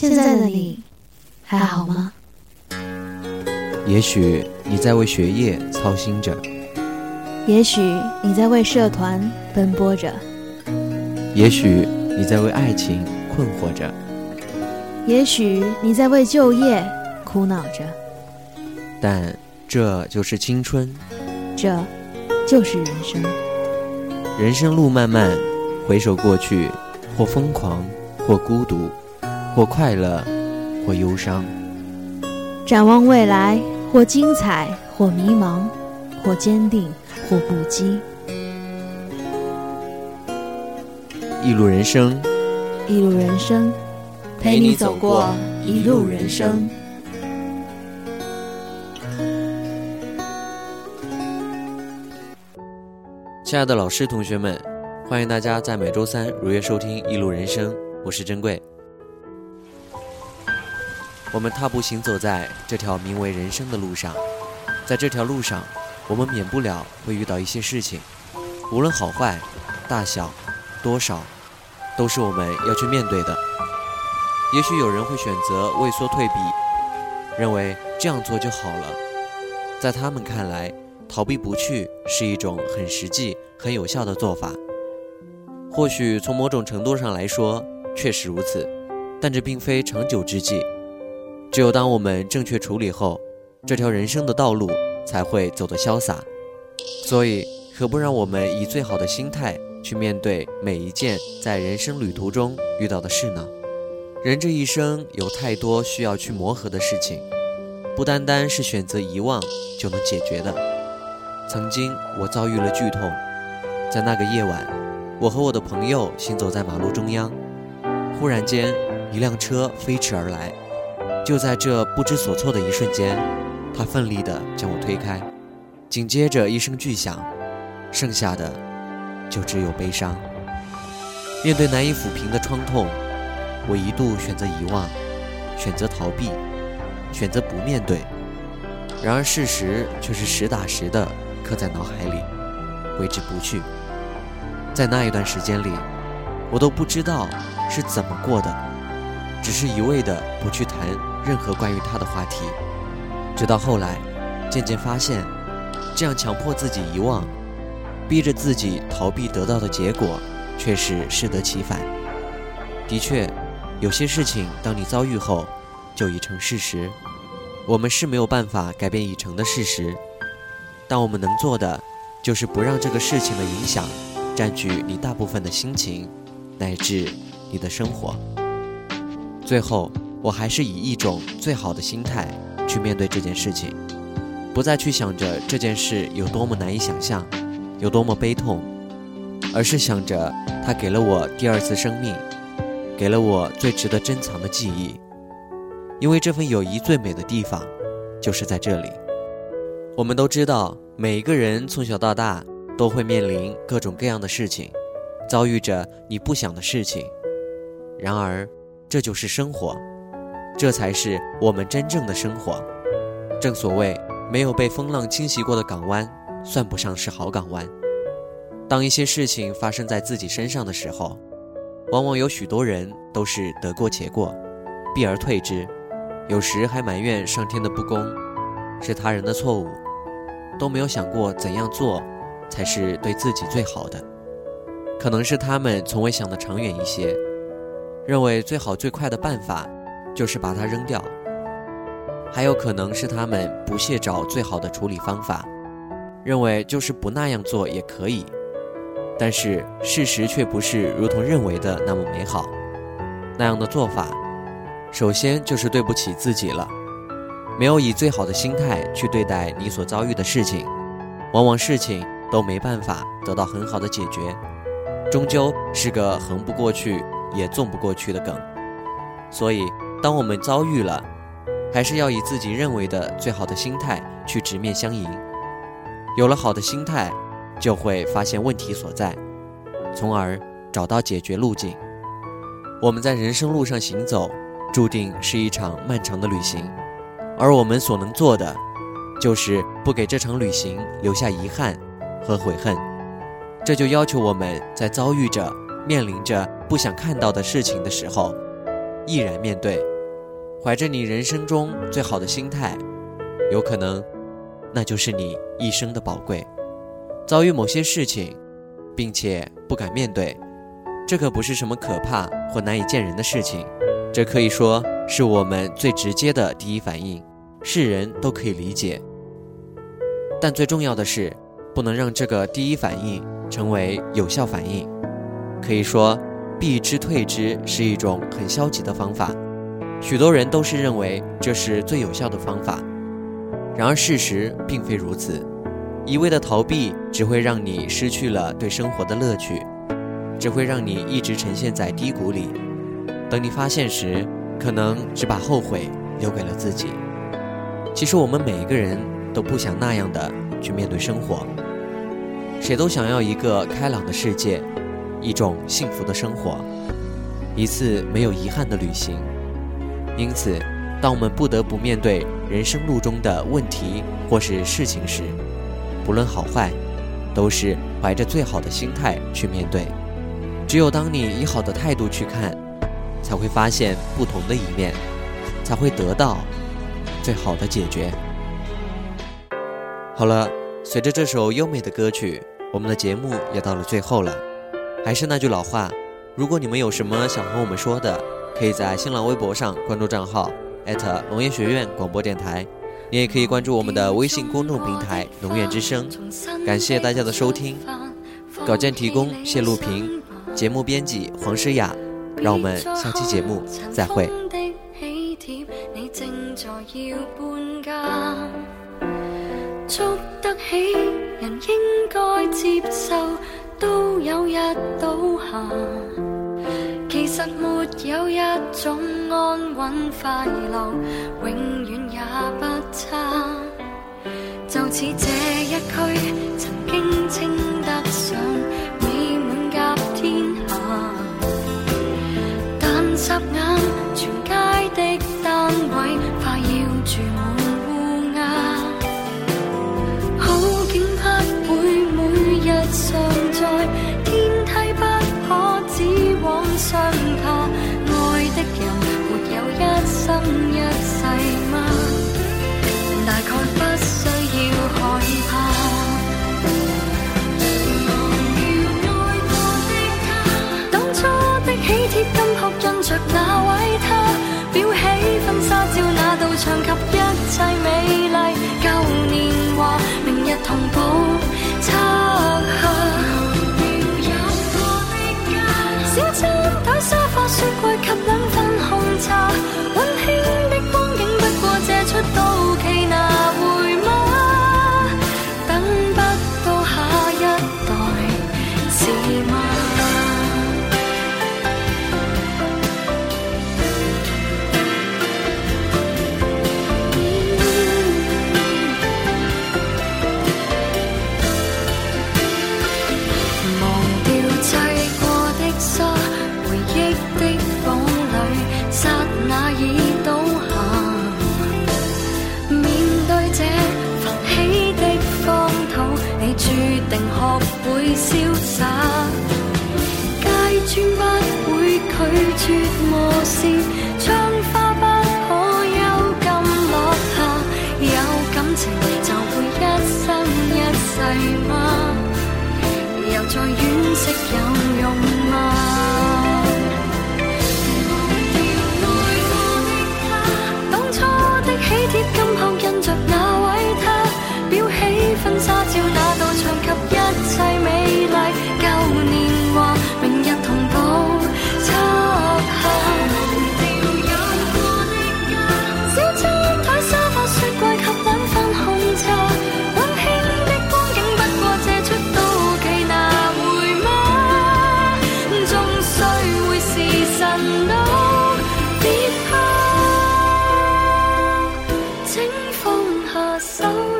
现在的你还好吗？也许你在为学业操心着，也许你在为社团奔波着，也许你在为爱情困惑着，也许你在为就业苦恼着，但这就是青春，这就是人生。人生路漫漫，回首过去，或疯狂，或孤独，或快乐，或忧伤。展望未来，或精彩，或迷茫，或坚定，或不羁。一路人生，一路人生，陪你走过一路人生。亲爱的老师、同学们，欢迎大家在每周三如约收听《一路人生》，我是珍贵。我们踏步行走在这条名为人生的路上，在这条路上，我们免不了会遇到一些事情，无论好坏、大小、多少，都是我们要去面对的。也许有人会选择畏缩退避，认为这样做就好了，在他们看来。逃避不去是一种很实际、很有效的做法。或许从某种程度上来说，确实如此，但这并非长久之计。只有当我们正确处理后，这条人生的道路才会走得潇洒。所以，何不让我们以最好的心态去面对每一件在人生旅途中遇到的事呢？人这一生有太多需要去磨合的事情，不单单是选择遗忘就能解决的。曾经我遭遇了剧痛，在那个夜晚，我和我的朋友行走在马路中央，忽然间一辆车飞驰而来，就在这不知所措的一瞬间，他奋力地将我推开，紧接着一声巨响，剩下的就只有悲伤。面对难以抚平的创痛，我一度选择遗忘，选择逃避，选择不面对，然而事实却是实打实的。刻在脑海里，挥之不去。在那一段时间里，我都不知道是怎么过的，只是一味的不去谈任何关于他的话题。直到后来，渐渐发现，这样强迫自己遗忘，逼着自己逃避得到的结果，却是适得其反。的确，有些事情当你遭遇后，就已成事实。我们是没有办法改变已成的事实。但我们能做的，就是不让这个事情的影响占据你大部分的心情，乃至你的生活。最后，我还是以一种最好的心态去面对这件事情，不再去想着这件事有多么难以想象，有多么悲痛，而是想着它给了我第二次生命，给了我最值得珍藏的记忆。因为这份友谊最美的地方，就是在这里。我们都知道，每一个人从小到大都会面临各种各样的事情，遭遇着你不想的事情。然而，这就是生活，这才是我们真正的生活。正所谓，没有被风浪侵袭过的港湾，算不上是好港湾。当一些事情发生在自己身上的时候，往往有许多人都是得过且过，避而退之，有时还埋怨上天的不公，是他人的错误。都没有想过怎样做才是对自己最好的，可能是他们从未想得长远一些，认为最好最快的办法就是把它扔掉；还有可能是他们不屑找最好的处理方法，认为就是不那样做也可以。但是事实却不是如同认为的那么美好，那样的做法，首先就是对不起自己了。没有以最好的心态去对待你所遭遇的事情，往往事情都没办法得到很好的解决，终究是个横不过去也纵不过去的梗。所以，当我们遭遇了，还是要以自己认为的最好的心态去直面相迎。有了好的心态，就会发现问题所在，从而找到解决路径。我们在人生路上行走，注定是一场漫长的旅行。而我们所能做的，就是不给这场旅行留下遗憾和悔恨。这就要求我们在遭遇着、面临着不想看到的事情的时候，毅然面对，怀着你人生中最好的心态，有可能，那就是你一生的宝贵。遭遇某些事情，并且不敢面对，这可不是什么可怕或难以见人的事情，这可以说是我们最直接的第一反应，是人都可以理解。但最重要的是，不能让这个第一反应成为有效反应。可以说，避之退之是一种很消极的方法，许多人都是认为这是最有效的方法，然而事实并非如此。一味的逃避只会让你失去了对生活的乐趣，只会让你一直呈现在低谷里。等你发现时，可能只把后悔留给了自己。其实我们每一个人都不想那样的去面对生活，谁都想要一个开朗的世界，一种幸福的生活，一次没有遗憾的旅行。因此，当我们不得不面对人生路中的问题或是事情时，不论好坏，都是怀着最好的心态去面对。只有当你以好的态度去看，才会发现不同的一面，才会得到最好的解决。好了，随着这首优美的歌曲，我们的节目也到了最后了。还是那句老话，如果你们有什么想和我们说的，可以在新浪微博上关注账号龙岩学院广播电台。你也可以关注我们的微信公众平台“农院之声”，感谢大家的收听。稿件提供谢露平，节目编辑黄诗雅。让我们下期节目再会。得起人应该接受，都有日倒下。其实没有一种安稳快乐，永远也不差。就似这一区，曾经称得上潇洒 soul.